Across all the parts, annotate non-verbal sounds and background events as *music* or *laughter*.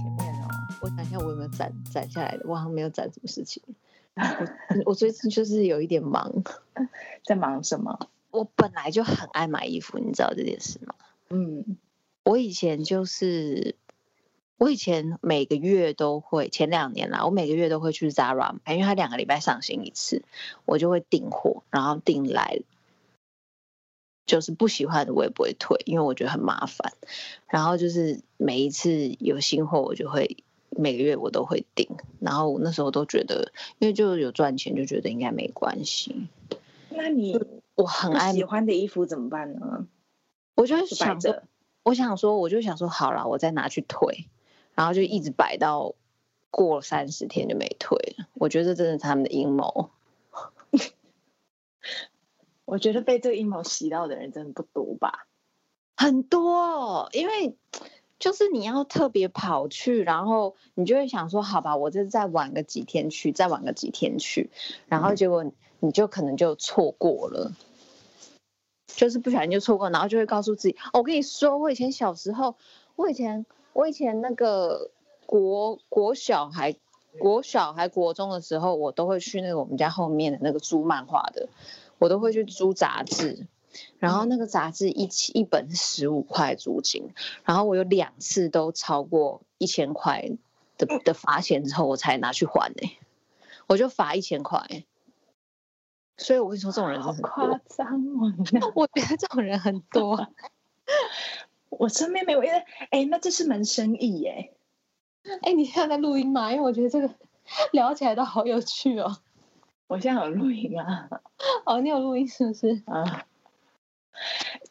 前面哦，我想一下，我有没有攒攒下来的？我好像没有攒什么事情。我 *laughs* 我最近就是有一点忙，在忙什么？我本来就很爱买衣服，你知道这件事吗？嗯，我以前就是，我以前每个月都会，前两年啦，我每个月都会去 Zara 买，因为它两个礼拜上新一次，我就会订货，然后订来，就是不喜欢的我也不会退，因为我觉得很麻烦。然后就是每一次有新货，我就会每个月我都会订，然后我那时候都觉得，因为就有赚钱，就觉得应该没关系。那你？*laughs* 我很爱喜欢的衣服怎么办呢？我就想着，我想说，我就想说，好了，我再拿去退，然后就一直摆到过三十天就没退了。我觉得这真的是他们的阴谋。我觉得被这个阴谋洗到的人真的不多吧？很多，因为就是你要特别跑去，然后你就会想说，好吧，我就再晚个几天去，再晚个几天去，然后结果你就可能就错过了。就是不小心就错过，然后就会告诉自己，哦，我跟你说，我以前小时候，我以前我以前那个国国小还国小还国中的时候，我都会去那个我们家后面的那个租漫画的，我都会去租杂志，然后那个杂志一起一本是十五块租金，然后我有两次都超过一千块的的罚钱之后，我才拿去还呢、欸，我就罚一千块。所以我跟你说，这种人很夸张哦！我觉得这种人很多。*laughs* 我身边没有，因为哎，那这是门生意耶。哎，你现在在录音吗？因为我觉得这个 *laughs* 聊起来都好有趣哦。我现在有录音啊。*laughs* 哦，你有录音是不是？啊，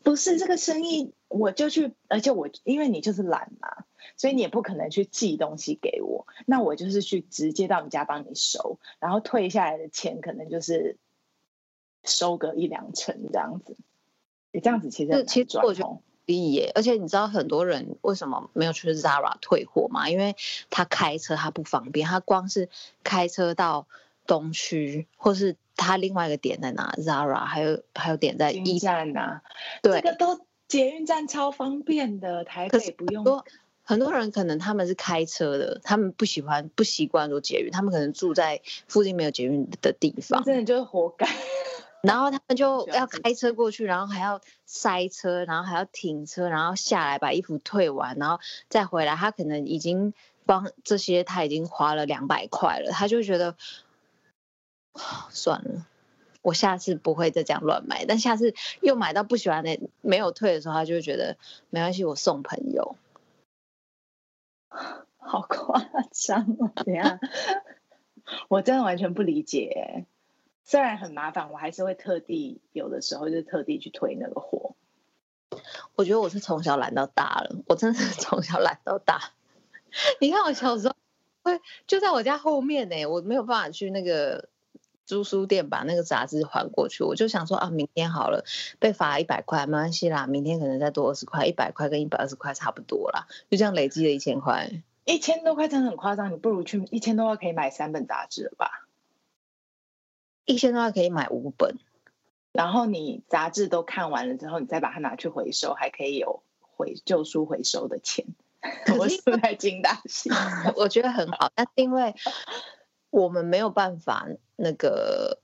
不是这个生意，我就去，而且我因为你就是懒嘛，所以你也不可能去寄东西给我。那我就是去直接到你家帮你收，然后退下来的钱可能就是。收个一两成这样子，你这样子其实其实我觉得可以耶。而且你知道很多人为什么没有去 Zara 退货吗？因为他开车他不方便，他光是开车到东区，或是他另外一个点在哪 Zara，还有还有点在一站呐、啊，对，这个都捷运站超方便的，台北不用。很多很多人可能他们是开车的，他们不喜欢不习惯坐捷运，他们可能住在附近没有捷运的地方，真的就是活该。然后他们就要开车过去，然后还要塞车，然后还要停车，然后下来把衣服退完，然后再回来。他可能已经帮这些，他已经花了两百块了，他就觉得 *sighs* 算了，我下次不会再这样乱买。但下次又买到不喜欢的没有退的时候，他就会觉得没关系，我送朋友。*laughs* 好夸张啊！怎样？*laughs* 我真的完全不理解。虽然很麻烦，我还是会特地有的时候就特地去推那个货。我觉得我是从小懒到大了，我真的是从小懒到大。*laughs* 你看我小时候会就在我家后面呢，我没有办法去那个租书店把那个杂志还过去。我就想说啊，明天好了，被罚一百块没关系啦，明天可能再多二十块，一百块跟一百二十块差不多啦，就这样累积了一千块。一千多块真的很夸张，你不如去一千多块可以买三本杂志了吧？一千多块可以买五本，然后你杂志都看完了之后，你再把它拿去回收，还可以有回旧书回收的钱。我是不是太精打细？我觉得很好，但是因为我们没有办法那个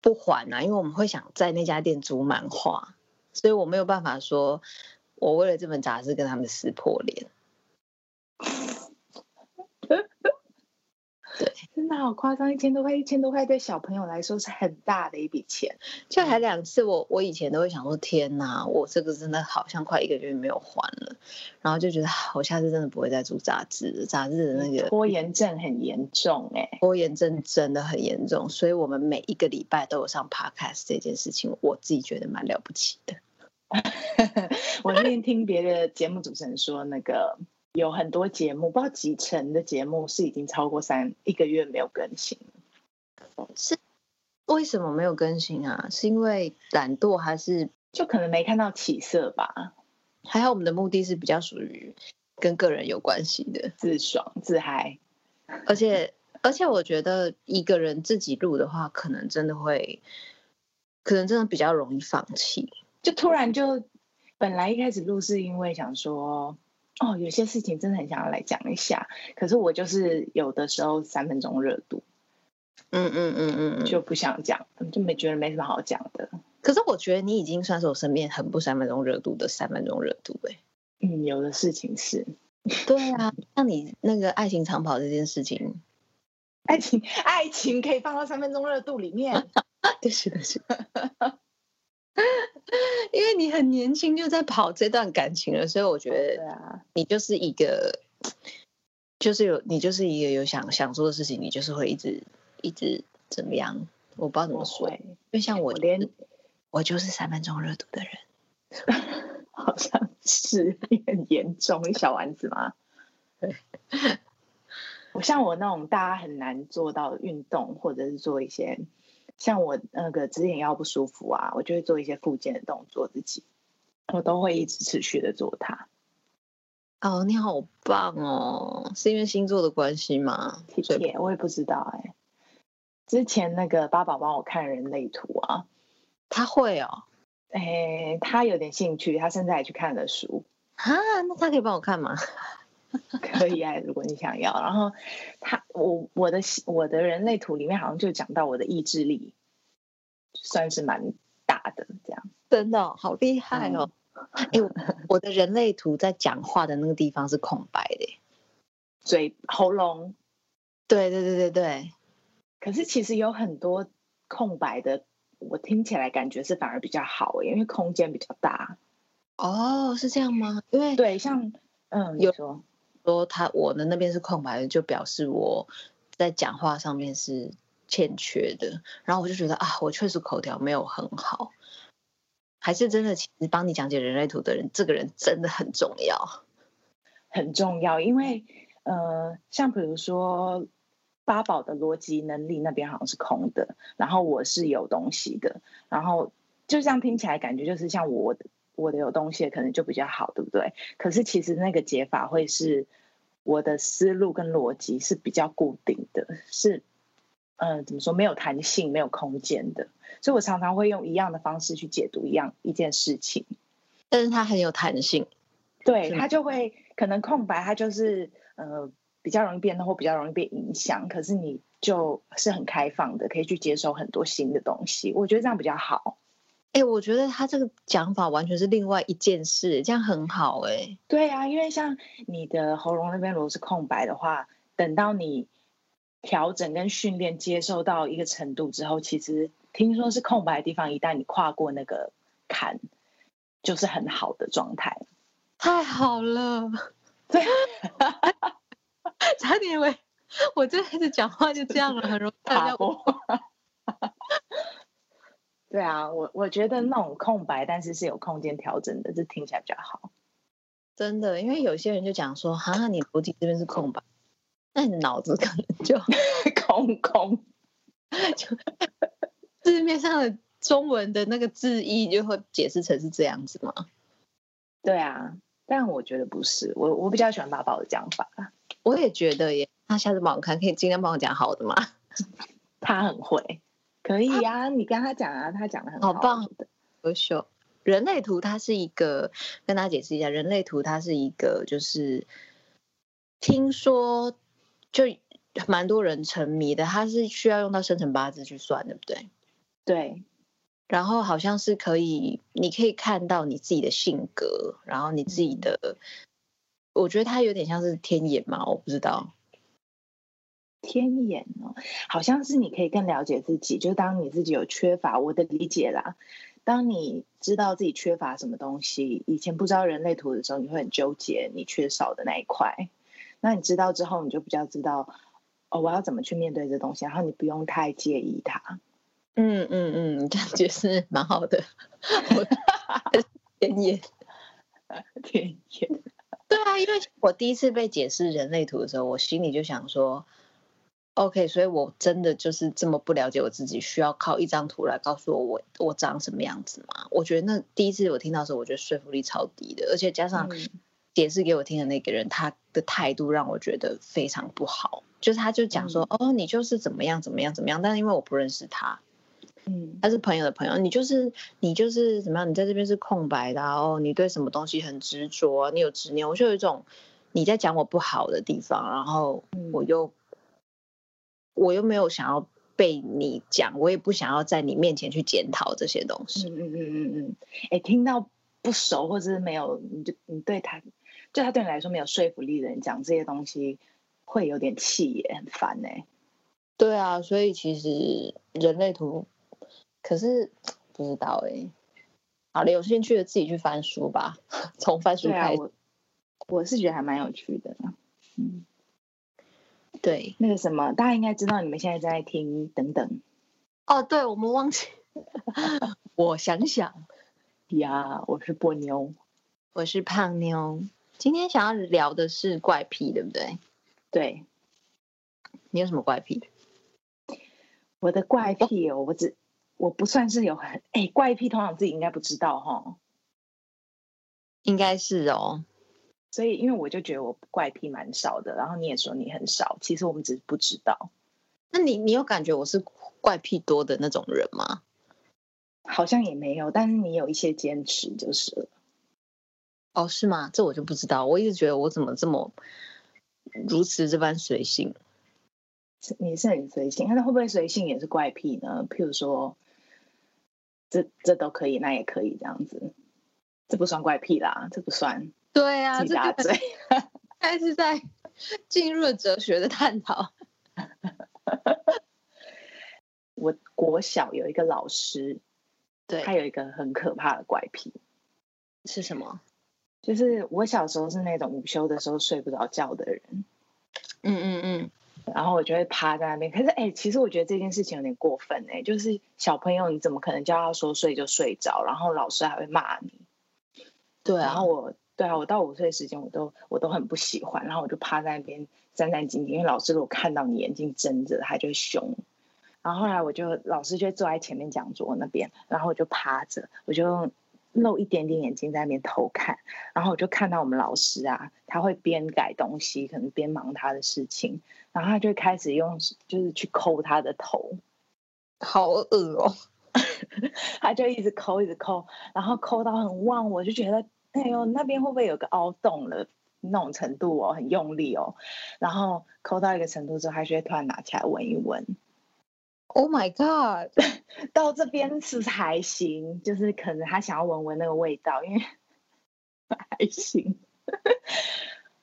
不还啊，因为我们会想在那家店租漫画，所以我没有办法说我为了这本杂志跟他们撕破脸。对，真的好夸张，一千多块，一千多块对小朋友来说是很大的一笔钱。就还两次我，我我以前都会想说，天哪，我这个真的好像快一个月没有还了，然后就觉得我下次真的不会再租杂志，杂志的那个拖延症很严重哎、欸，拖延症真的很严重，所以我们每一个礼拜都有上 podcast 这件事情，我自己觉得蛮了不起的。*laughs* 我那天听别的节目主持人说那个。有很多节目，不知道几成的节目是已经超过三一个月没有更新。是为什么没有更新啊？是因为懒惰，还是就可能没看到起色吧？还好我们的目的是比较属于跟个人有关系的，自爽自嗨。而且而且，我觉得一个人自己录的话，可能真的会，可能真的比较容易放弃。就突然就本来一开始录是因为想说，哦，有些事情真的很想要来讲一下，可是我就是有的时候三分钟热度，嗯嗯嗯嗯，就不想讲，就没觉得没什么好讲的。可是我觉得你已经算是我身边很不三分钟热度的三分钟热度哎、欸。嗯，有的事情是，对啊，像你那个爱情长跑这件事情，爱情爱情可以放到三分钟热度里面，*laughs* 对是的是的，*laughs* 因为你很年轻就在跑这段感情了，所以我觉得，你就是一个，就是有你就是一个有想想做的事情，你就是会一直一直怎么样，我不知道怎么说，因为像我连我就是三分钟热度的人。*laughs* 好像是你很严重，你小丸子吗？对，*laughs* 我像我那种大家很难做到运动，或者是做一些像我那个之前腰不舒服啊，我就会做一些复健的动作，自己我都会一直持续的做它。哦，你好棒哦！是因为星座的关系吗？谢谢，我也不知道哎、欸。之前那个八宝帮我看人类图啊，他会哦。哎，他有点兴趣，他现在还去看了书啊，那他可以帮我看吗？*laughs* 可以啊，如果你想要。然后他，我我的我的人类图里面好像就讲到我的意志力算是蛮大的，这样真的、哦、好厉害哦。哎、嗯，我我的人类图在讲话的那个地方是空白的，*laughs* 嘴喉咙。对对对对对。可是其实有很多空白的。我听起来感觉是反而比较好，因为空间比较大。哦，是这样吗？因为对，像嗯，有说他我的那边是空白的，就表示我在讲话上面是欠缺的。然后我就觉得啊，我确实口条没有很好，还是真的，其实帮你讲解人类图的人，这个人真的很重要，很重要。因为呃，像比如说。八宝的逻辑能力那边好像是空的，然后我是有东西的，然后就这样听起来感觉就是像我的我的有东西可能就比较好，对不对？可是其实那个解法会是我的思路跟逻辑是比较固定的，是嗯、呃、怎么说没有弹性、没有空间的，所以我常常会用一样的方式去解读一样一件事情，但是它很有弹性，对，它就会可能空白，它就是呃。比较容易变动或比较容易被影响，可是你就是很开放的，可以去接受很多新的东西。我觉得这样比较好。哎、欸，我觉得他这个讲法完全是另外一件事，这样很好哎、欸。对啊，因为像你的喉咙那边如果是空白的话，等到你调整跟训练接受到一个程度之后，其实听说是空白的地方，一旦你跨过那个坎，就是很好的状态。太好了，*laughs* 对。*laughs* 差点以为我这开始讲话就这样了，很容易 *laughs* 打破。对啊，我我觉得那种空白，但是是有空间调整的，这听起来比较好。真的，因为有些人就讲说，哈，你逻辑这边是空白，那你脑子可能就 *laughs* 空空，就字面上的中文的那个字义就会解释成是这样子吗？对啊，但我觉得不是，我我比较喜欢爸爸的讲法。我也觉得耶，那下次帮我看，可以尽量帮我讲好的吗？他很会，可以啊，你跟他讲啊，他讲的很好，好棒的，优秀。人类图它是一个，跟大家解释一下，人类图它是一个，就是听说就蛮多人沉迷的，它是需要用到生辰八字去算，对不对？对。然后好像是可以，你可以看到你自己的性格，然后你自己的。嗯我觉得他有点像是天眼嘛，我不知道。天眼哦，好像是你可以更了解自己。就当你自己有缺乏，我的理解啦。当你知道自己缺乏什么东西，以前不知道人类图的时候，你会很纠结你缺少的那一块。那你知道之后，你就比较知道哦，我要怎么去面对这东西，然后你不用太介意它。嗯嗯嗯，这样解释蛮好的。天眼，*laughs* 天眼。对啊，因为我第一次被解释人类图的时候，我心里就想说，OK，所以我真的就是这么不了解我自己，需要靠一张图来告诉我我我长什么样子吗？我觉得那第一次我听到的时候，我觉得说服力超低的，而且加上解释给我听的那个人，他的态度让我觉得非常不好，就是他就讲说，哦，你就是怎么样怎么样怎么样，但是因为我不认识他，嗯，他是朋友的朋友，你就是你就是怎么样？你在这边是空白的哦，你对什么东西很执着，你有执念，我就有一种你在讲我不好的地方，然后我又、嗯、我又没有想要被你讲，我也不想要在你面前去检讨这些东西。嗯嗯嗯嗯嗯，哎、欸，听到不熟或者是没有，你就你对他，就他对你来说没有说服力的人讲这些东西，会有点气也很烦呢、欸。对啊，所以其实人类图。可是不知道哎、欸，好了，有兴趣的自己去翻书吧。*laughs* 从翻书开始，我我是觉得还蛮有趣的。嗯，对，那个什么，大家应该知道你们现在在听等等。哦，对，我们忘记。*laughs* 我想想呀，我是波妞，我是胖妞。今天想要聊的是怪癖，对不对？对。你有什么怪癖？我的怪癖哦，我只。我不算是有很哎、欸、怪癖，通常自己应该不知道哈，应该是哦。所以因为我就觉得我怪癖蛮少的，然后你也说你很少，其实我们只是不知道。那你你有感觉我是怪癖多的那种人吗？好像也没有，但是你有一些坚持就是了。哦，是吗？这我就不知道。我一直觉得我怎么这么如此这般随性。你是很随性，那会不会随性也是怪癖呢？譬如说。这这都可以，那也可以这样子，这不算怪癖啦，这不算。对啊，这大嘴，还是在 *laughs* 进入了哲学的探讨。*laughs* 我国小有一个老师，对，他有一个很可怕的怪癖，是什么？就是我小时候是那种午休的时候睡不着觉的人。嗯嗯嗯。然后我就会趴在那边，可是哎、欸，其实我觉得这件事情有点过分哎、欸，就是小朋友你怎么可能叫他说睡就睡着，然后老师还会骂你。对、啊，然后我对啊，我到五岁时间我都我都很不喜欢，然后我就趴在那边战战兢兢，因为老师如果看到你眼睛睁着，他就会凶。然后后来我就老师就坐在前面讲桌那边，然后我就趴着，我就。露一点点眼睛在那边偷看，然后我就看到我们老师啊，他会边改东西，可能边忙他的事情，然后他就开始用就是去抠他的头，*laughs* 好恶哦，*laughs* 他就一直抠一直抠，然后抠到很旺，我就觉得哎呦那边会不会有个凹洞了那种程度哦，很用力哦，然后抠到一个程度之后，他就会突然拿起来闻一闻。Oh my god！*laughs* 到这边是还行，就是可能他想要闻闻那个味道，因为 *laughs* 还行。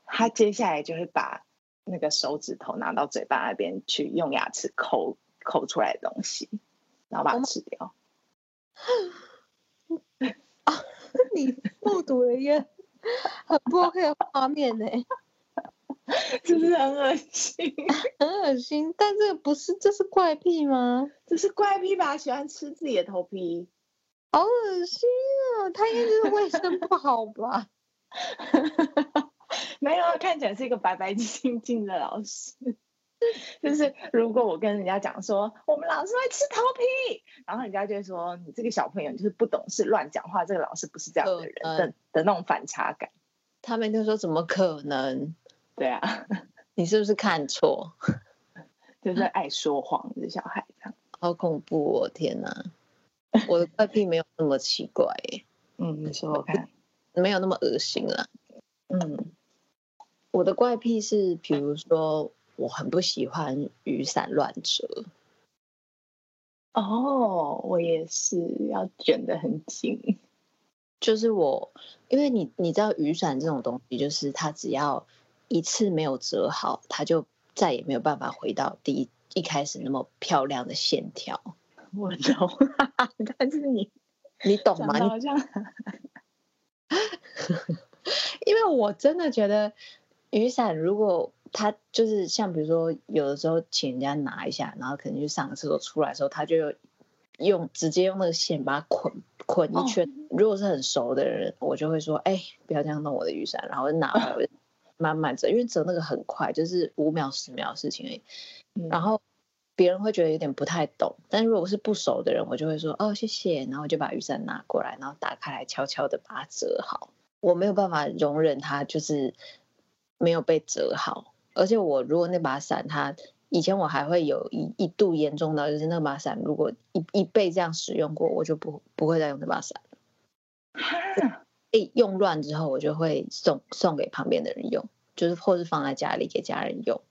他接下来就会把那个手指头拿到嘴巴那边去，用牙齿抠抠出来的东西，然后把它吃掉。啊，*laughs* *laughs* 你目睹了一个很不 OK 的画面呢。是不是很恶心？*laughs* 很恶心，但这个不是，这是怪癖吗？这是怪癖吧？喜欢吃自己的头皮，好恶心啊！他应该是卫生不好吧？*laughs* 没有，看起来是一个白白净净的老师。*laughs* 就是如果我跟人家讲说我们老师会吃头皮，然后人家就会说你这个小朋友就是不懂事乱讲话，这个老师不是这样的人的的那种反差感。他们就说怎么可能？对啊，*laughs* 你是不是看错？*laughs* 就是爱说谎的小孩这样，好恐怖哦！天哪，我的怪癖没有那么奇怪耶。嗯，你说我看，没有那么恶心了。嗯，我的怪癖是，比如说，我很不喜欢雨伞乱折。哦，我也是要卷得很紧。就是我，因为你你知道雨伞这种东西，就是它只要。一次没有折好，它就再也没有办法回到第一一开始那么漂亮的线条。我懂，*laughs* 但是你你懂吗？好像 *laughs* *laughs* 因为我真的觉得雨伞，如果它就是像比如说有的时候请人家拿一下，然后可能去上个厕所出来的时候，他就用直接用那个线把它捆捆一圈。哦。如果是很熟的人，我就会说：“哎，不要这样弄我的雨伞。”然后就拿回 *laughs* 来。慢慢折，因为折那个很快，就是五秒十秒的事情而已。嗯、然后别人会觉得有点不太懂，但如果是不熟的人，我就会说哦谢谢，然后就把雨伞拿过来，然后打开来悄悄的把它折好。我没有办法容忍它就是没有被折好，而且我如果那把伞它以前我还会有一一度严重到，就是那把伞如果一一被这样使用过，我就不不会再用那把伞。哈，一用乱之后，我就会送送给旁边的人用，就是或是放在家里给家人用。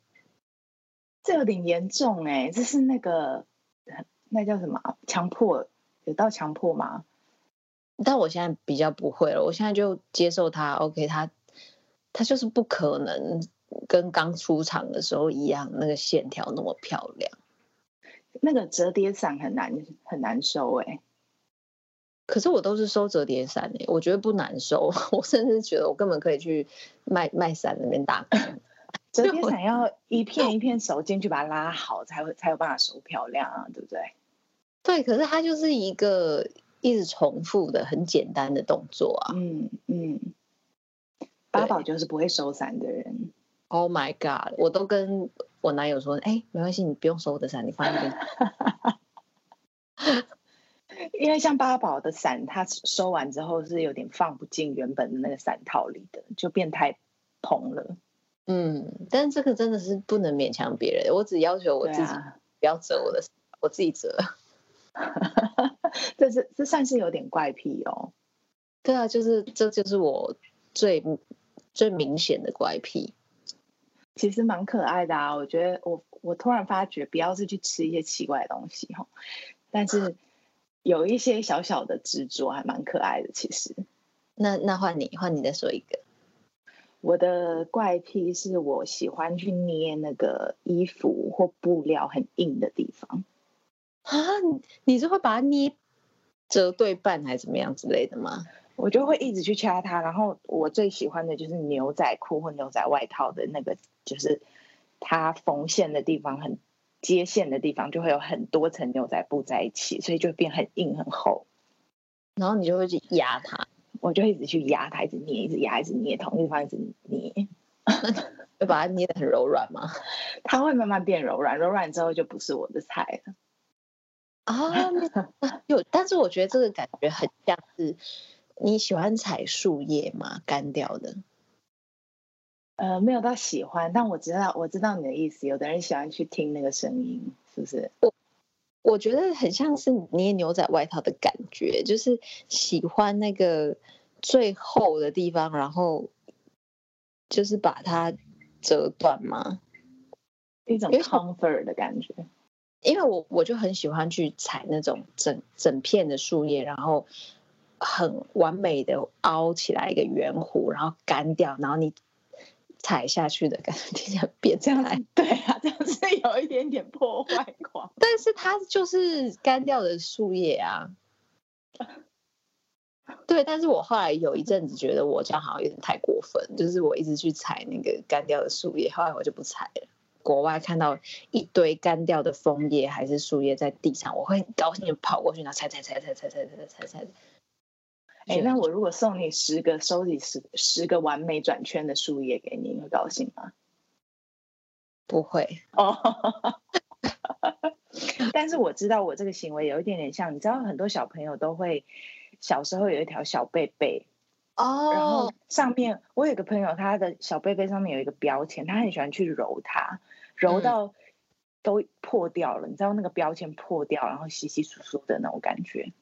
这有点严重哎，这是那个那叫什么？强迫？有到强迫吗？但我现在比较不会了，我现在就接受它。OK，它它就是不可能。跟刚出厂的时候一样，那个线条那么漂亮。那个折叠伞很难很难收哎、欸，可是我都是收折叠伞哎，我觉得不难收。*laughs* 我甚至觉得我根本可以去卖卖伞那边打工。折叠伞要 *laughs* 一片一片手进去把它拉好，才会才有办法收漂亮啊，对不对？对，可是它就是一个一直重复的很简单的动作啊。嗯嗯，八宝就是不会收伞的人。Oh my god！我都跟我男友说，哎、欸，没关系，你不用收我的伞，你放一边。*laughs* 因为像八宝的伞，它收完之后是有点放不进原本的那个伞套里的，就变太蓬了。嗯，但是这个真的是不能勉强别人，我只要求我自己不要折我的，啊、我自己折。*laughs* *laughs* 这是这算是有点怪癖哦。对啊，就是这就是我最最明显的怪癖。其实蛮可爱的啊，我觉得我我突然发觉，不要是去吃一些奇怪的东西哈，但是有一些小小的执着还蛮可爱的。其实，那那换你换你再说一个，我的怪癖是我喜欢去捏那个衣服或布料很硬的地方啊，你是会把它捏折对半还是怎么样之类的吗？我就会一直去掐它，然后我最喜欢的就是牛仔裤或牛仔外套的那个，就是它缝线的地方很接线的地方，就会有很多层牛仔布在一起，所以就会变很硬很厚。然后你就会去压它，我就一直去压它，一直捏，一直压，一直捏，同一地方一直捏，*laughs* 会把它捏得很柔软吗？*laughs* 它会慢慢变柔软，柔软之后就不是我的菜了。啊，有，但是我觉得这个感觉很像是。你喜欢采树叶吗？干掉的？呃，没有到喜欢，但我知道，我知道你的意思。有的人喜欢去听那个声音，是不是？我我觉得很像是捏牛仔外套的感觉，就是喜欢那个最厚的地方，然后就是把它折断吗？一种 comfort 的感觉。因为我我就很喜欢去采那种整整片的树叶，然后。很完美的凹起来一个圆弧，然后干掉，然后你踩下去的感觉，听起来变这样。对啊，这样是有一点点破坏狂。但是它就是干掉的树叶啊。*laughs* 对，但是我后来有一阵子觉得我这样好像有点太过分，就是我一直去踩那个干掉的树叶，后来我就不踩了。国外看到一堆干掉的枫叶还是树叶在地上，我会很高兴的跑过去，然后踩踩踩踩踩踩踩踩踩踩。哎，那我如果送你十个收集十十个完美转圈的树叶给你，你会高兴吗？不会哦。*laughs* 但是我知道我这个行为有一点点像，你知道很多小朋友都会小时候有一条小贝贝哦，然后上面我有个朋友，他的小贝贝上面有一个标签，他很喜欢去揉它，揉到都破掉了，嗯、你知道那个标签破掉，然后稀稀疏疏的那种感觉。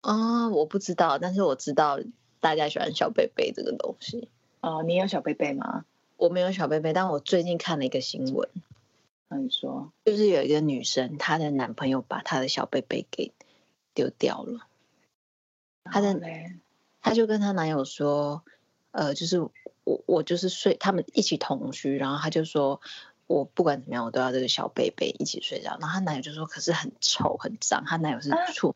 啊、哦，我不知道，但是我知道大家喜欢小贝贝这个东西。哦，你有小贝贝吗？我没有小贝贝，但我最近看了一个新闻。你说，就是有一个女生，她的男朋友把她的小贝贝给丢掉了。她的，她就跟她男友说，呃，就是我，我就是睡，他们一起同居，然后她就说，我不管怎么样，我都要这个小贝贝一起睡觉。然后她男友就说，可是很臭很脏，她男友是处。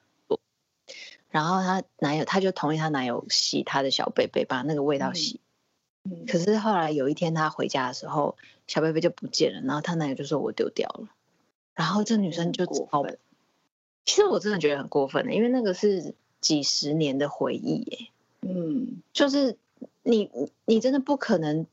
啊然后她男友，她就同意她男友洗她的小贝贝，把那个味道洗。嗯。可是后来有一天她回家的时候，小贝贝就不见了。然后她男友就说：“我丢掉了。”然后这女生就过分。其实我真的觉得很过分的，因为那个是几十年的回忆耶。嗯。就是你你真的不可能，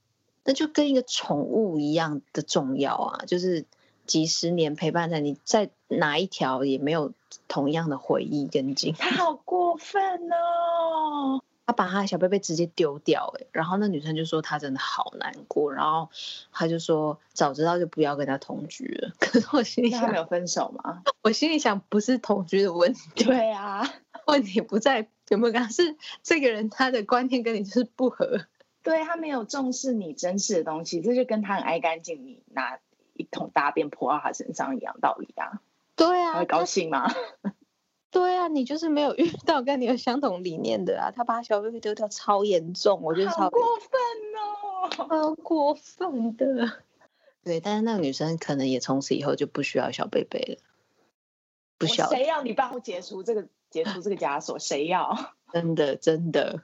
那就跟一个宠物一样的重要啊！就是几十年陪伴在你，在哪一条也没有。同样的回忆跟经历，他好过分哦！*laughs* 他把他的小贝贝直接丢掉，哎，然后那女生就说她真的好难过，然后他就说早知道就不要跟他同居了。*laughs* 可是我心里想，他没有分手吗？*laughs* 我心里想，不是同居的问题，对啊，问题不在有没有跟他，是这个人他的观念跟你就是不合，对，他没有重视你真实的东西，这就跟他很爱干净，你拿一桶大便泼到他身上一样道理啊。对啊，他会高兴吗？*laughs* 对啊，你就是没有遇到跟你有相同理念的啊！他把小贝贝丢掉，超严重，我觉得超过分哦，超过分的。对，但是那个女生可能也从此以后就不需要小贝贝了，不需要。谁要你帮我解除这个解除这个枷锁？谁要？真 *laughs* 的真的。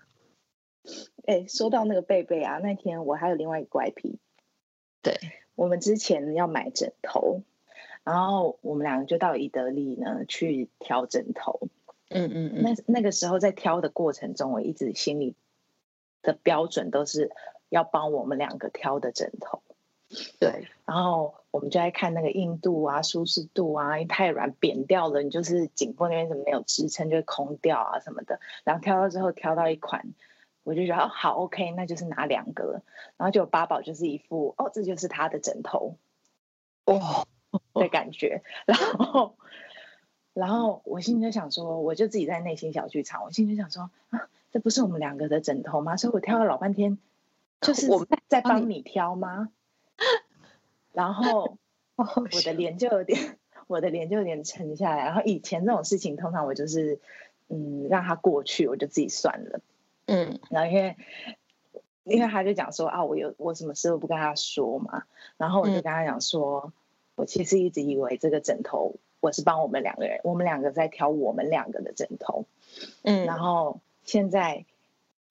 哎，说到那个贝贝啊，那天我还有另外一个怪癖。对，我们之前要买枕头。然后我们两个就到伊德利呢去挑枕头，嗯嗯嗯。那那个时候在挑的过程中，我一直心里的标准都是要帮我们两个挑的枕头。对。然后我们就在看那个硬度啊、舒适度啊，太软扁掉了，你就是颈部那边怎么没有支撑，就会空掉啊什么的。然后挑到之后，挑到一款，我就觉得哦好 OK，那就是拿两个了。然后就八宝就是一副哦，这就是他的枕头，哦。的感觉，然后，然后我心里就想说，我就自己在内心小剧场，我心里就想说啊，这不是我们两个的枕头吗？所以我挑了老半天，就是我在帮你挑吗？然后 *laughs* 我的脸就有点，我的脸就有点沉下来。然后以前这种事情，通常我就是嗯，让他过去，我就自己算了。嗯，然后因为因为他就讲说啊，我有我什么事都不跟他说嘛，然后我就跟他讲说。嗯我其实一直以为这个枕头，我是帮我们两个人，我们两个在挑我们两个的枕头，嗯，然后现在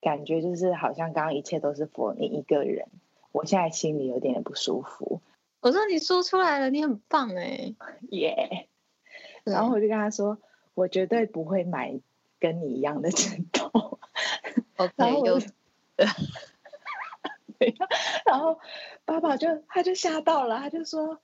感觉就是好像刚刚一切都是 for 你一个人，我现在心里有点不舒服。我说你说出来了，你很棒哎，耶！然后我就跟他说，我绝对不会买跟你一样的枕头。OK，*laughs* *laughs* 有。然后爸爸就他就吓到了，他就说。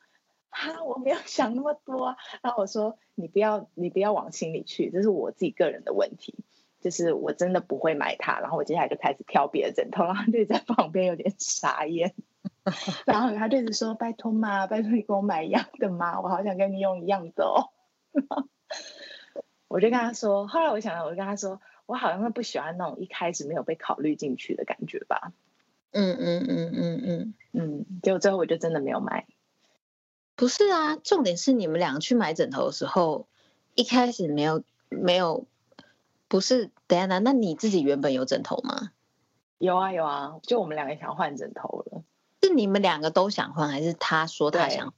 哈，我没有想那么多啊。然后我说：“你不要，你不要往心里去，这是我自己个人的问题，就是我真的不会买它。”然后我接下来就开始挑别的枕头，然后就在旁边有点傻眼。*laughs* 然后他就一直说：“拜托嘛，拜托你给我买一样的嘛，我好想跟你用一样的哦。*laughs* ”我就跟他说，后来我想到，我就跟他说：“我好像是不喜欢那种一开始没有被考虑进去的感觉吧。嗯”嗯嗯嗯嗯嗯嗯，结果最后我就真的没有买。不是啊，重点是你们两个去买枕头的时候，一开始没有没有，不是等下呢？那你自己原本有枕头吗？有啊有啊，就我们两个想换枕头了。是你们两个都想换，还是他说他想？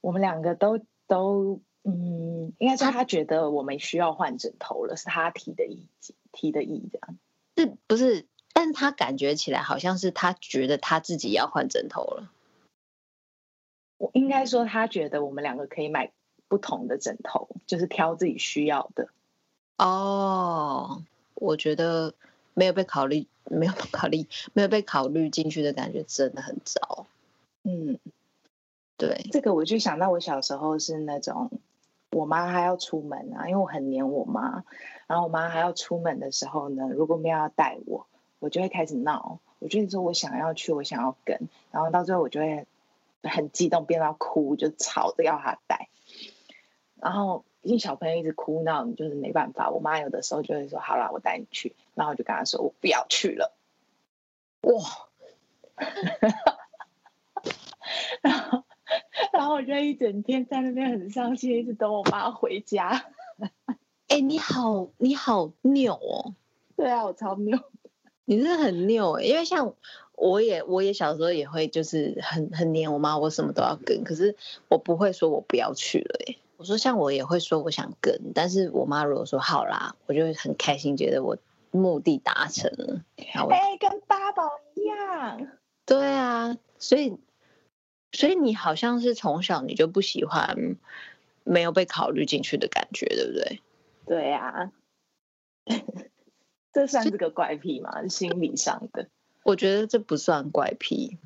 我们两个都都嗯，应该是他觉得我们需要换枕头了，是他提的意提的意这样。是不是？但是他感觉起来好像是他觉得他自己要换枕头了。我应该说，他觉得我们两个可以买不同的枕头，就是挑自己需要的。哦，我觉得没有被考虑，没有考虑，没有被考虑进去的感觉真的很糟。嗯，对，这个我就想到我小时候是那种，我妈还要出门啊，因为我很黏我妈，然后我妈还要出门的时候呢，如果没有要带我，我就会开始闹，我就说我想要去，我想要跟，然后到最后我就会。很激动，变到哭，就吵着要他带。然后因为小朋友一直哭闹，你就是没办法。我妈有的时候就会说：“好了，我带你去。”然后我就跟他说：“我不要去了。”哇！*laughs* 然后，然后我就一整天在那边很伤心，一直等我妈回家。哎、欸，你好，你好拗哦！对啊，我超拗。你是很拗哎，因为像。我也我也小时候也会就是很很黏我妈，我什么都要跟，可是我不会说我不要去了哎。我说像我也会说我想跟，但是我妈如果说好啦，我就很开心，觉得我目的达成了。哎，跟八宝一样。对啊，所以所以你好像是从小你就不喜欢没有被考虑进去的感觉，对不对？对啊，这算是个怪癖吗？心理上的。我觉得这不算怪癖，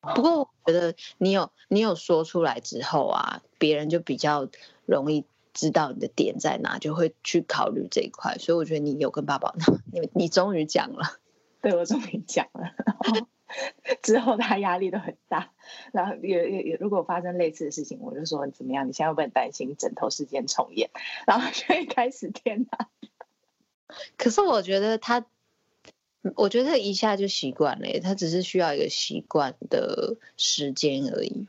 不过我觉得你有你有说出来之后啊，别人就比较容易知道你的点在哪，就会去考虑这一块。所以我觉得你有跟爸爸，*laughs* 你你终于讲了，对，我终于讲了。*laughs* 之后他压力都很大，然后也也也，如果发生类似的事情，我就说你怎么样？你现在会不会很担心枕头事件重演？然后就会开始天哪！可是我觉得他，我觉得一下就习惯了，他只是需要一个习惯的时间而已。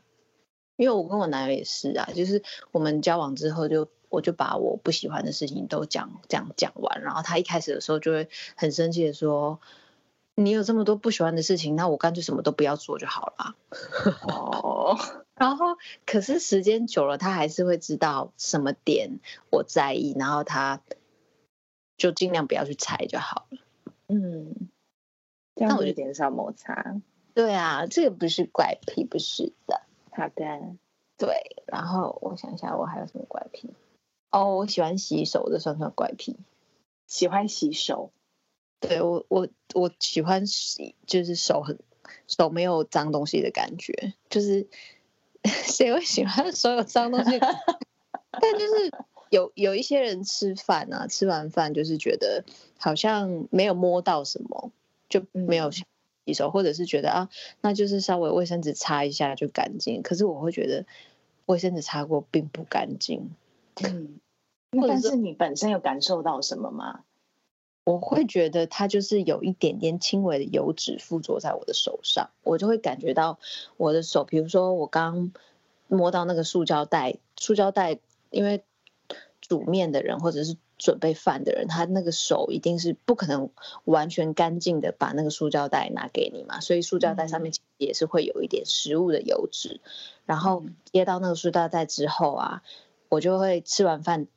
因为我跟我男友也是啊，就是我们交往之后就，就我就把我不喜欢的事情都讲讲讲完，然后他一开始的时候就会很生气的说。你有这么多不喜欢的事情，那我干脆什么都不要做就好了。哦，*laughs* 然后可是时间久了，他还是会知道什么点我在意，然后他就尽量不要去猜就好了。嗯，这样我就减少摩擦。对啊，这个不是怪癖，不是的。好的，对。然后我想一下，我还有什么怪癖？哦，我喜欢洗手，这算不算怪癖？喜欢洗手。对我我我喜欢洗，就是手很手没有脏东西的感觉，就是 *laughs* 谁会喜欢手有脏东西？*laughs* 但就是有有一些人吃饭啊，吃完饭就是觉得好像没有摸到什么，就没有洗手，嗯、或者是觉得啊，那就是稍微卫生纸擦一下就干净。可是我会觉得卫生纸擦过并不干净。嗯，*laughs* 但是你本身有感受到什么吗？我会觉得它就是有一点点轻微的油脂附着在我的手上，我就会感觉到我的手，比如说我刚摸到那个塑胶袋，塑胶袋，因为煮面的人或者是准备饭的人，他那个手一定是不可能完全干净的把那个塑胶袋拿给你嘛，所以塑胶袋上面也是会有一点食物的油脂，然后接到那个塑胶袋之后啊，我就会吃完饭。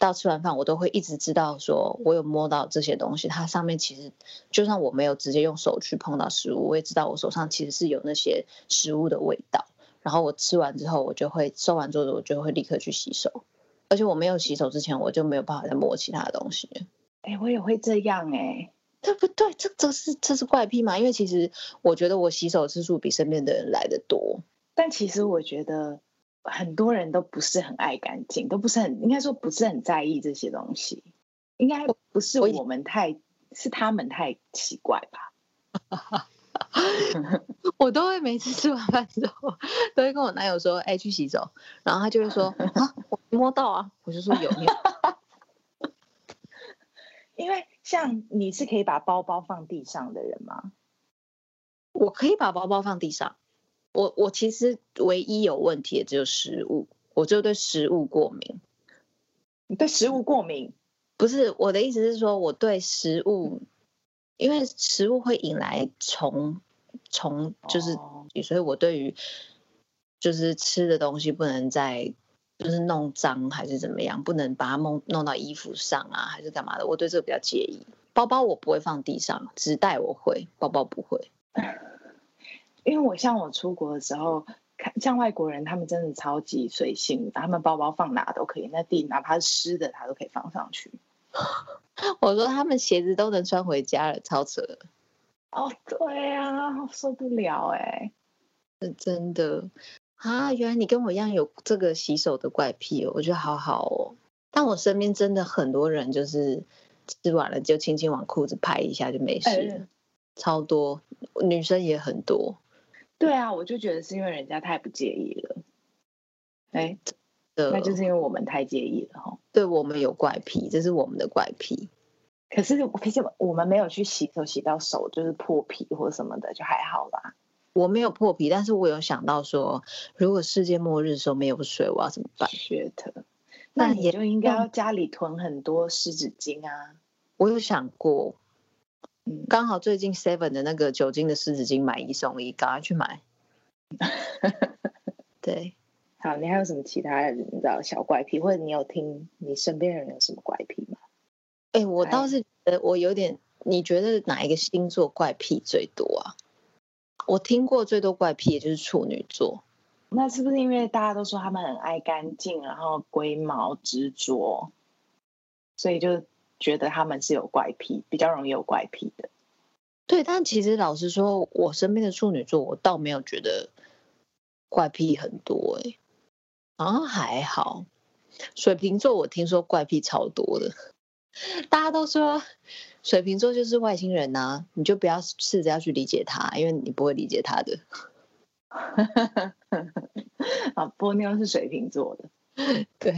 到吃完饭，我都会一直知道，说我有摸到这些东西。它上面其实，就算我没有直接用手去碰到食物，我也知道我手上其实是有那些食物的味道。然后我吃完之后，我就会收完桌子，我就会立刻去洗手。而且我没有洗手之前，我就没有办法再摸其他的东西。哎、欸，我也会这样哎、欸，对不对？这这是这是怪癖嘛？因为其实我觉得我洗手次数比身边的人来的多。但其实我觉得。很多人都不是很爱干净，都不是很应该说不是很在意这些东西，应该不是我们太，是他们太奇怪吧？*laughs* 我都会每次吃完饭之后，都会跟我男友说：“哎、欸，去洗手。”然后他就会说：“ *laughs* 啊，我摸到啊。”我就说有：“有。*laughs* ”因为像你是可以把包包放地上的人吗？我可以把包包放地上。我我其实唯一有问题的只有食物，我就对食物过敏。你对食物过敏？不是，我的意思是说，我对食物，因为食物会引来虫虫，就是、哦、所以我对于就是吃的东西不能再就是弄脏还是怎么样，不能把它弄弄到衣服上啊，还是干嘛的？我对这个比较介意。包包我不会放地上，纸袋我会，包包不会。*laughs* 因为我像我出国的时候，看像外国人，他们真的超级随性，他们包包放哪都可以，那地哪怕是湿的，他都可以放上去。*laughs* 我说他们鞋子都能穿回家了，超扯。哦，对啊，受不了哎，是真的啊！原来你跟我一样有这个洗手的怪癖哦，我觉得好好哦。但我身边真的很多人，就是吃完了就轻轻往裤子拍一下就没事超多女生也很多。对啊，我就觉得是因为人家太不介意了，哎，那就是因为我们太介意了哈。对，我们有怪癖，这是我们的怪癖。可是，毕竟我们没有去洗手，洗到手就是破皮或什么的，就还好吧。我没有破皮，但是我有想到说，如果世界末日的时候没有水，我要怎么办？学特，那你就应该要家里囤很多湿纸巾啊。我有想过。刚好最近 Seven 的那个酒精的湿纸巾买一送一，赶快去买。*laughs* 对，好，你还有什么其他的你知道小怪癖，或者你有听你身边人有什么怪癖吗？哎、欸，我倒是觉得我有点，你觉得哪一个星座怪癖最多啊？我听过最多怪癖也就是处女座，那是不是因为大家都说他们很爱干净，然后龟毛执着，所以就？觉得他们是有怪癖，比较容易有怪癖的。对，但其实老实说，我身边的处女座，我倒没有觉得怪癖很多，哎，好像还好。水瓶座我听说怪癖超多的，大家都说水瓶座就是外星人呐、啊，你就不要试着要去理解他，因为你不会理解他的。*laughs* 啊，波妞是水瓶座的，对，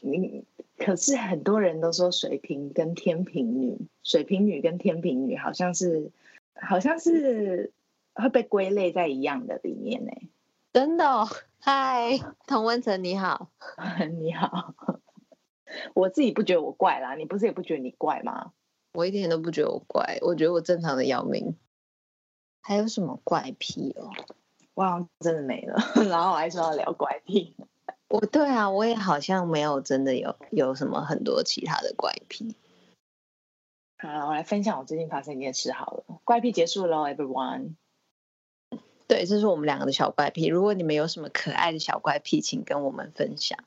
你可是很多人都说水瓶跟天平女，水瓶女跟天平女好像是，好像是会被归类在一样的里面呢。真的、哦？嗨，童文成你好，*laughs* 你好。我自己不觉得我怪啦，你不是也不觉得你怪吗？我一点都不觉得我怪，我觉得我正常的要命。还有什么怪癖哦？哇，真的没了。*laughs* 然后我还说要聊怪癖。*laughs* 我对啊，我也好像没有真的有有什么很多其他的怪癖。好，我来分享我最近发生一件事好了。怪癖结束喽，everyone。对，这是我们两个的小怪癖。如果你们有什么可爱的小怪癖，请跟我们分享。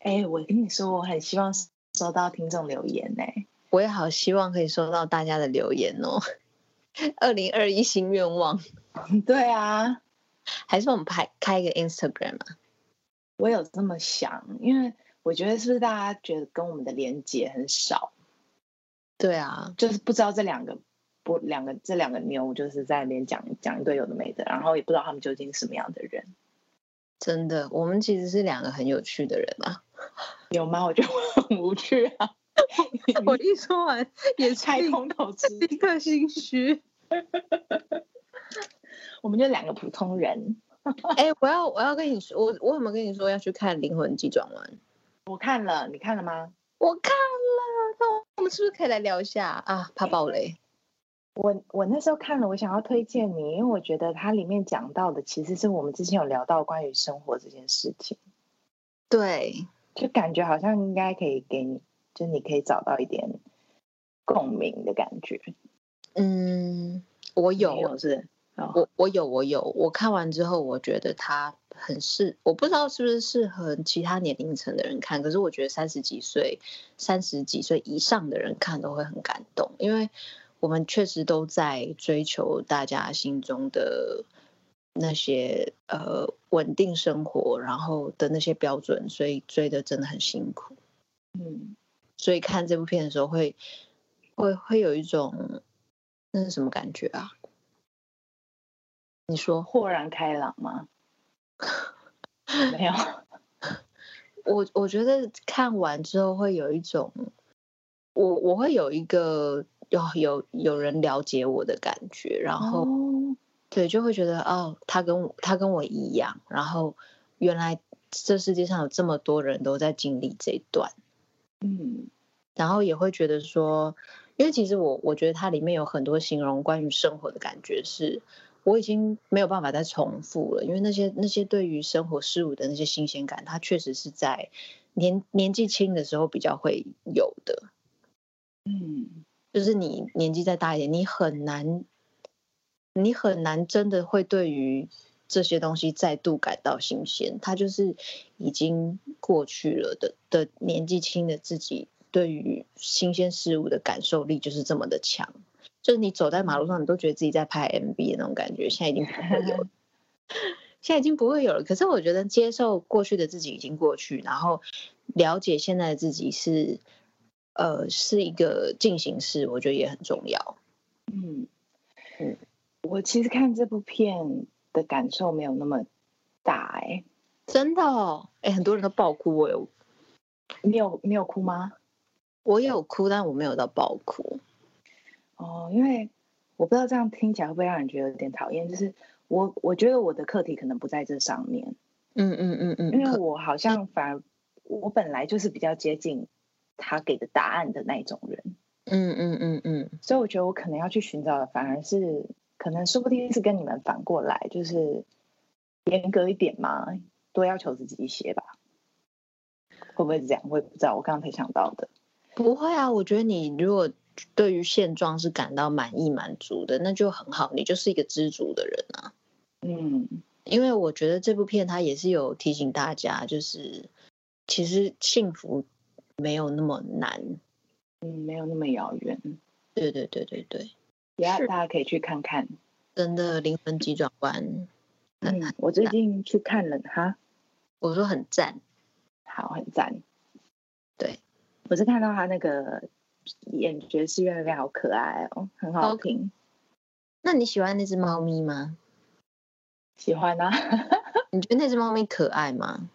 哎，我跟你说，我很希望收到听众留言呢。我也好希望可以收到大家的留言哦。二零二一新愿望。*laughs* 对啊。还是我们拍开一个 Instagram 啊？我有这么想，因为我觉得是不是大家觉得跟我们的连接很少？对啊，就是不知道这两个不两个这两个妞就是在那边讲讲一堆有的没的，然后也不知道他们究竟是什么样的人。真的，我们其实是两个很有趣的人啊。*laughs* 有吗？我觉得我很无趣啊。*laughs* 我一说完也拆空头支，一个心虚。*laughs* 我们就两个普通人。哎、欸，我要我要跟你说，我我有没有跟你说要去看《灵魂急转弯》？我看了，你看了吗？我看了，那我们是不是可以来聊一下啊？怕暴雷。我我那时候看了，我想要推荐你，因为我觉得它里面讲到的其实是我们之前有聊到关于生活这件事情。对，就感觉好像应该可以给你，就你可以找到一点共鸣的感觉。嗯，我有是。我我有我有，我看完之后，我觉得他很适，我不知道是不是适合其他年龄层的人看，可是我觉得三十几岁、三十几岁以上的人看都会很感动，因为我们确实都在追求大家心中的那些呃稳定生活，然后的那些标准，所以追的真的很辛苦。嗯，所以看这部片的时候会会会有一种那是什么感觉啊？你说豁然开朗吗？没有，*laughs* 我我觉得看完之后会有一种，我我会有一个有有有人了解我的感觉，然后、哦、对，就会觉得哦，他跟我他跟我一样，然后原来这世界上有这么多人都在经历这一段，嗯，然后也会觉得说，因为其实我我觉得它里面有很多形容关于生活的感觉是。我已经没有办法再重复了，因为那些那些对于生活事物的那些新鲜感，它确实是在年年纪轻的时候比较会有的。嗯，就是你年纪再大一点，你很难，你很难真的会对于这些东西再度感到新鲜。它就是已经过去了的的年纪轻的自己，对于新鲜事物的感受力就是这么的强。就是你走在马路上，你都觉得自己在拍 MV 的那种感觉，现在已经不会有了，*laughs* 现在已经不会有了。可是我觉得接受过去的自己已经过去，然后了解现在的自己是，呃，是一个进行式，我觉得也很重要。嗯嗯，我其实看这部片的感受没有那么大，哎，真的哦，哎，很多人都爆哭，我有，你有你有哭吗？我也有哭，但我没有到爆哭。哦，因为我不知道这样听起来会不会让人觉得有点讨厌。就是我，我觉得我的课题可能不在这上面。嗯嗯嗯嗯，因为我好像反而我本来就是比较接近他给的答案的那一种人。嗯嗯嗯嗯，所以我觉得我可能要去寻找的反而是，可能说不定是跟你们反过来，就是严格一点嘛，多要求自己一些吧。会不会是这样？我也不知道。我刚刚才想到的。不会啊，我觉得你如果。对于现状是感到满意满足的，那就很好，你就是一个知足的人啊。嗯，因为我觉得这部片它也是有提醒大家，就是其实幸福没有那么难，嗯，没有那么遥远。对对对对对，大家可以去看看，真的灵魂急转弯。嗯，我最近去看了哈，我说很赞，好，很赞。对，我是看到他那个演爵士乐那边好可爱哦，很好听。那你喜欢那只猫咪吗？喜欢啊。*laughs* 你觉得那只猫咪可爱吗？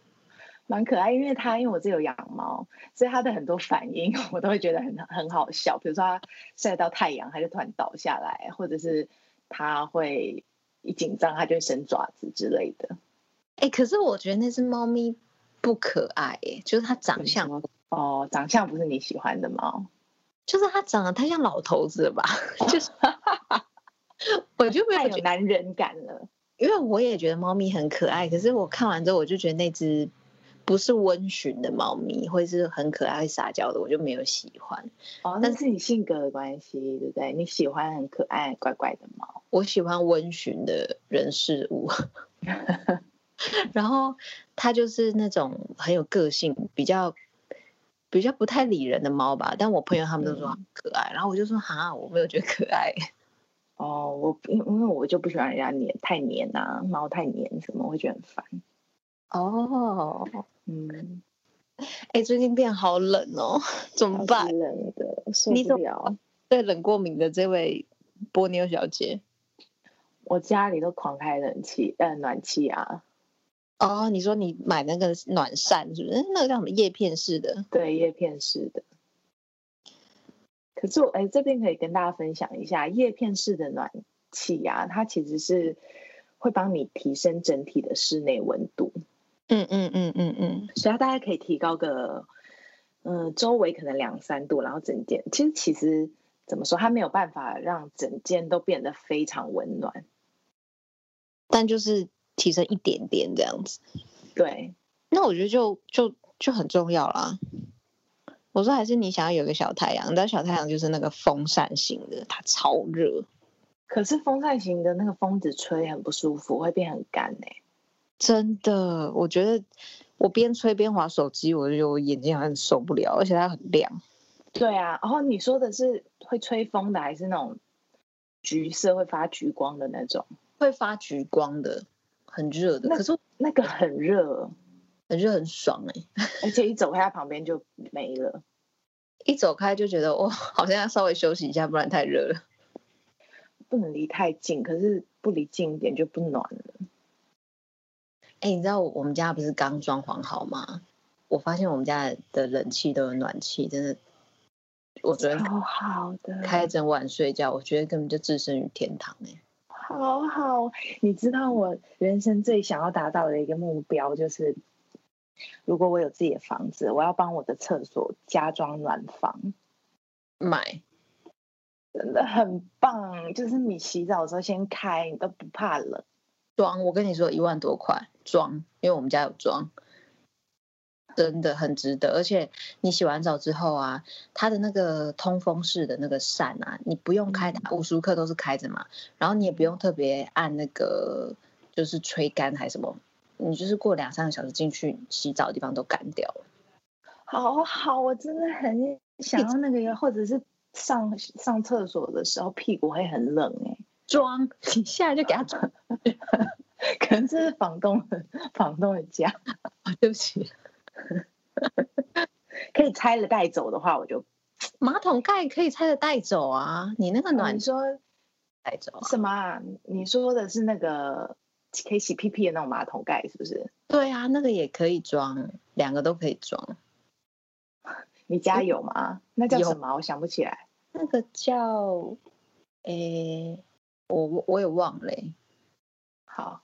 蛮可爱，因为它因为我自己有养猫，所以它的很多反应 *laughs* 我都会觉得很很好笑。比如说它晒到太阳，它就突然倒下来，或者是它会一紧张，它就会伸爪子之类的。哎、欸，可是我觉得那只猫咪不可爱，哎，就是它长相哦，长相不是你喜欢的猫，就是它长得太像老头子了吧？*laughs* 就是，*laughs* 我就没有男人感了。因为我也觉得猫咪很可爱，可是我看完之后，我就觉得那只。不是温驯的猫咪，或是很可爱、会撒娇的，我就没有喜欢。哦，那是你性格的关系，对不对？你喜欢很可爱、乖乖的猫。我喜欢温驯的人事物。*laughs* 然后它就是那种很有个性、比较比较不太理人的猫吧。但我朋友他们都说很可爱，嗯、然后我就说哈，我没有觉得可爱。*laughs* 哦，我因因为我就不喜欢人家黏太黏啊，猫太黏什么，我会觉得很烦。哦，嗯，哎、欸，最近变好冷哦，怎么办？冷的，受不了。对冷过敏的这位波妞小姐，我家里都狂开冷气，呃，暖气啊。哦，你说你买那个暖扇是不是？那个叫什么叶片式的？对，叶片式的。可是我哎、欸，这边可以跟大家分享一下，叶片式的暖气啊，它其实是会帮你提升整体的室内温度。嗯嗯嗯嗯嗯，所以它大概可以提高个，嗯、呃，周围可能两三度，然后整间其实其实怎么说，它没有办法让整间都变得非常温暖，但就是提升一点点这样子。对，那我觉得就就就很重要啦。我说还是你想要有个小太阳，但小太阳就是那个风扇型的，它超热。可是风扇型的那个风子吹很不舒服，会变很干哎、欸。真的，我觉得我边吹边滑手机，我就眼睛好像受不了，而且它很亮。对啊，然后你说的是会吹风的，还是那种橘色会发橘光的那种？会发橘光的，很热的。可是那个很热，很热很爽哎、欸，*laughs* 而且一走开它旁边就没了，一走开就觉得哦，好像要稍微休息一下，不然太热了。不能离太近，可是不离近一点就不暖了。哎、欸，你知道我们家不是刚装潢好吗？我发现我们家的冷气都有暖气，真的，我觉得好好的，开整晚睡觉，我觉得根本就置身于天堂哎、欸。好好，你知道我人生最想要达到的一个目标就是，如果我有自己的房子，我要帮我的厕所加装暖房。买，真的很棒，就是你洗澡的时候先开，你都不怕冷。装，我跟你说一万多块装，因为我们家有装，真的很值得。而且你洗完澡之后啊，它的那个通风式的那个扇啊，你不用开它，无时无刻都是开着嘛。然后你也不用特别按那个，就是吹干还是什么，你就是过两三个小时进去洗澡的地方都干掉了。好好，我真的很想要那个，或者是上上厕所的时候屁股会很冷哎、欸。装，你现在就给他装，*laughs* 可能这是房东的房东的家，对不起，*laughs* 可以拆了带走的话，我就马桶盖可以拆了带走啊。你那个暖，你说带走什么啊？你说的是那个可以洗屁屁的那种马桶盖，是不是？对啊，那个也可以装，两个都可以装。*laughs* 你家有吗？那叫什么？我想不起来。那个叫，诶、欸。我我我也忘了、欸，好，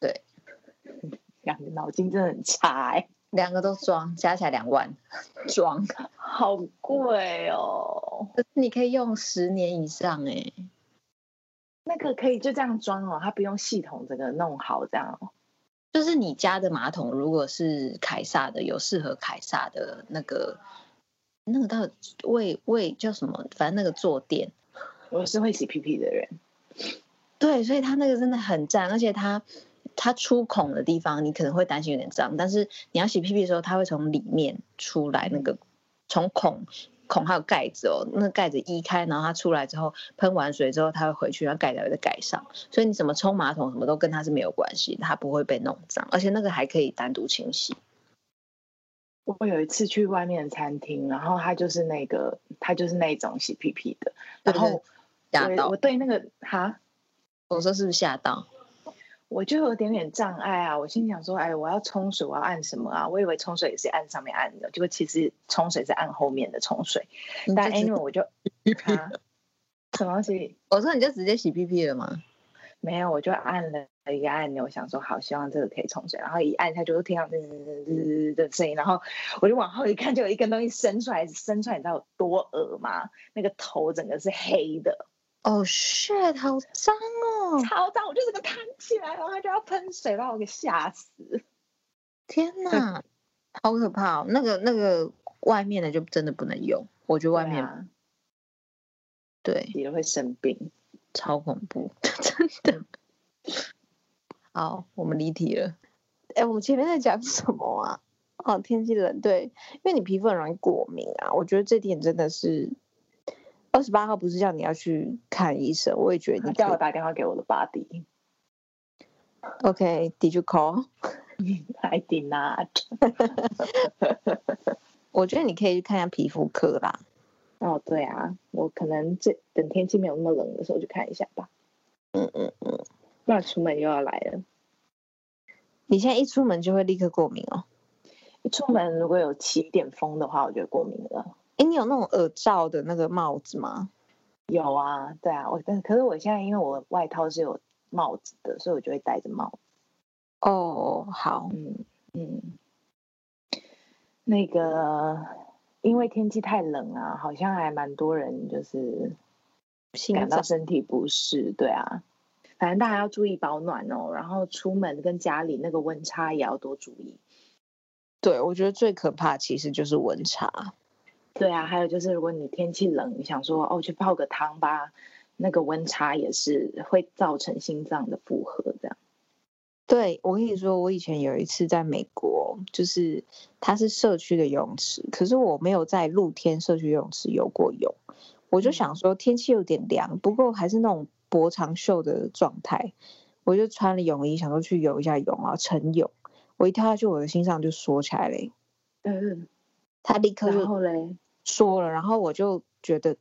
对，两个脑筋真的很差哎、欸，两个都装，加起来两万，*laughs* 装，好贵哦。可是你可以用十年以上哎、欸，那个可以就这样装哦，它不用系统这个弄好这样哦。就是你家的马桶如果是凯撒的，有适合凯撒的那个，那个到为为叫什么？反正那个坐垫，我是会洗屁屁的人。对，所以它那个真的很赞，而且它它出孔的地方，你可能会担心有点脏，但是你要洗屁屁的时候，它会从里面出来，那个从孔孔还有盖子哦，那个盖子移开，然后它出来之后，喷完水之后，它会回去，然后盖子会再盖上，所以你怎么冲马桶什么都跟它是没有关系，它不会被弄脏，而且那个还可以单独清洗。我有一次去外面的餐厅，然后它就是那个，它就是那种洗屁屁的，然后吓到我，我对那个哈，我说是不是吓到？我就有点点障碍啊，我心想说，哎，我要冲水，我要按什么啊？我以为冲水也是按上面按的，结果其实冲水是按后面的冲水。但 anyway 我就啊，什么东西？我说你就直接洗屁屁了吗？没有，我就按了一个按钮，我想说好，希望这个可以冲水。然后一按下，就听到滋滋滋的声音，然后我就往后一看，就有一根东西伸出来，伸出来，你知道有多恶吗？那个头整个是黑的。哦、oh，shit，好脏哦，超脏！我就整个弹起来，然后他就要喷水，把我给吓死。天哪，好可怕哦！那个那个外面的就真的不能用，我觉得外面对，也、啊、会生病，超恐怖，*laughs* 真的。好，我们离题了。哎，我们前面在讲什么啊？哦，天气冷，对，因为你皮肤很容易过敏啊。我觉得这点真的是。二十八号不是叫你要去看医生，我也觉得你叫我打电话给我的 body。OK，Did you call? I did not。*laughs* 我觉得你可以去看一下皮肤科啦。哦，对啊，我可能这等天气没有那么冷的时候去看一下吧。嗯嗯嗯，那出门又要来了。你现在一出门就会立刻过敏哦？一出门如果有起一点风的话，我就过敏了。哎，你有那种耳罩的那个帽子吗？有啊，对啊，我但可是我现在因为我外套是有帽子的，所以我就会戴着帽子。哦，好，嗯嗯，那个因为天气太冷啊，好像还蛮多人就是感到身体不适，对啊，反正大家要注意保暖哦，然后出门跟家里那个温差也要多注意。对，我觉得最可怕其实就是温差。对啊，还有就是，如果你天气冷，你想说哦，去泡个汤吧，那个温差也是会造成心脏的负荷。这样，对，我跟你说，我以前有一次在美国，就是它是社区的游泳池，可是我没有在露天社区游泳池游过泳，我就想说天气有点凉，不过还是那种薄长袖的状态，我就穿了泳衣，想说去游一下泳啊，晨泳，我一跳下去，我的心脏就缩起来了。嗯，他立刻就后嘞。说了，然后我就觉得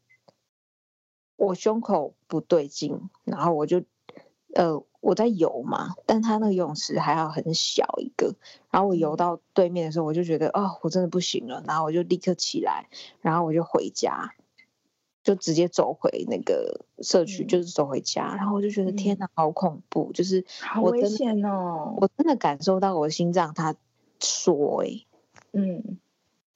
我胸口不对劲，然后我就呃我在游嘛，但他那个游泳池还好很小一个，然后我游到对面的时候，我就觉得哦我真的不行了，然后我就立刻起来，然后我就回家，就直接走回那个社区，嗯、就是走回家，然后我就觉得天哪，好恐怖，就是我真的好危险哦，我真的感受到我的心脏它缩哎，嗯。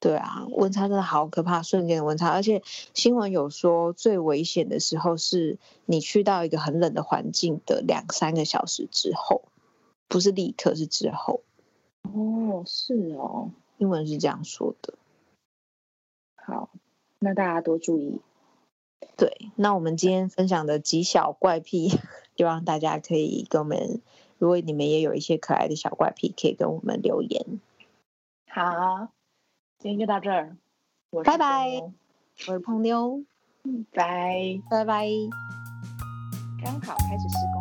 对啊，温差真的好可怕，瞬间的温差，而且新闻有说最危险的时候是你去到一个很冷的环境的两三个小时之后，不是立刻，是之后。哦，是哦，英文是这样说的。好，那大家多注意。对，那我们今天分享的极小怪癖，希望大家可以跟我们，如果你们也有一些可爱的小怪癖，可以跟我们留言。好。今天就到这儿，拜拜。我是胖妞，拜拜拜。拜拜。刚好开始施工。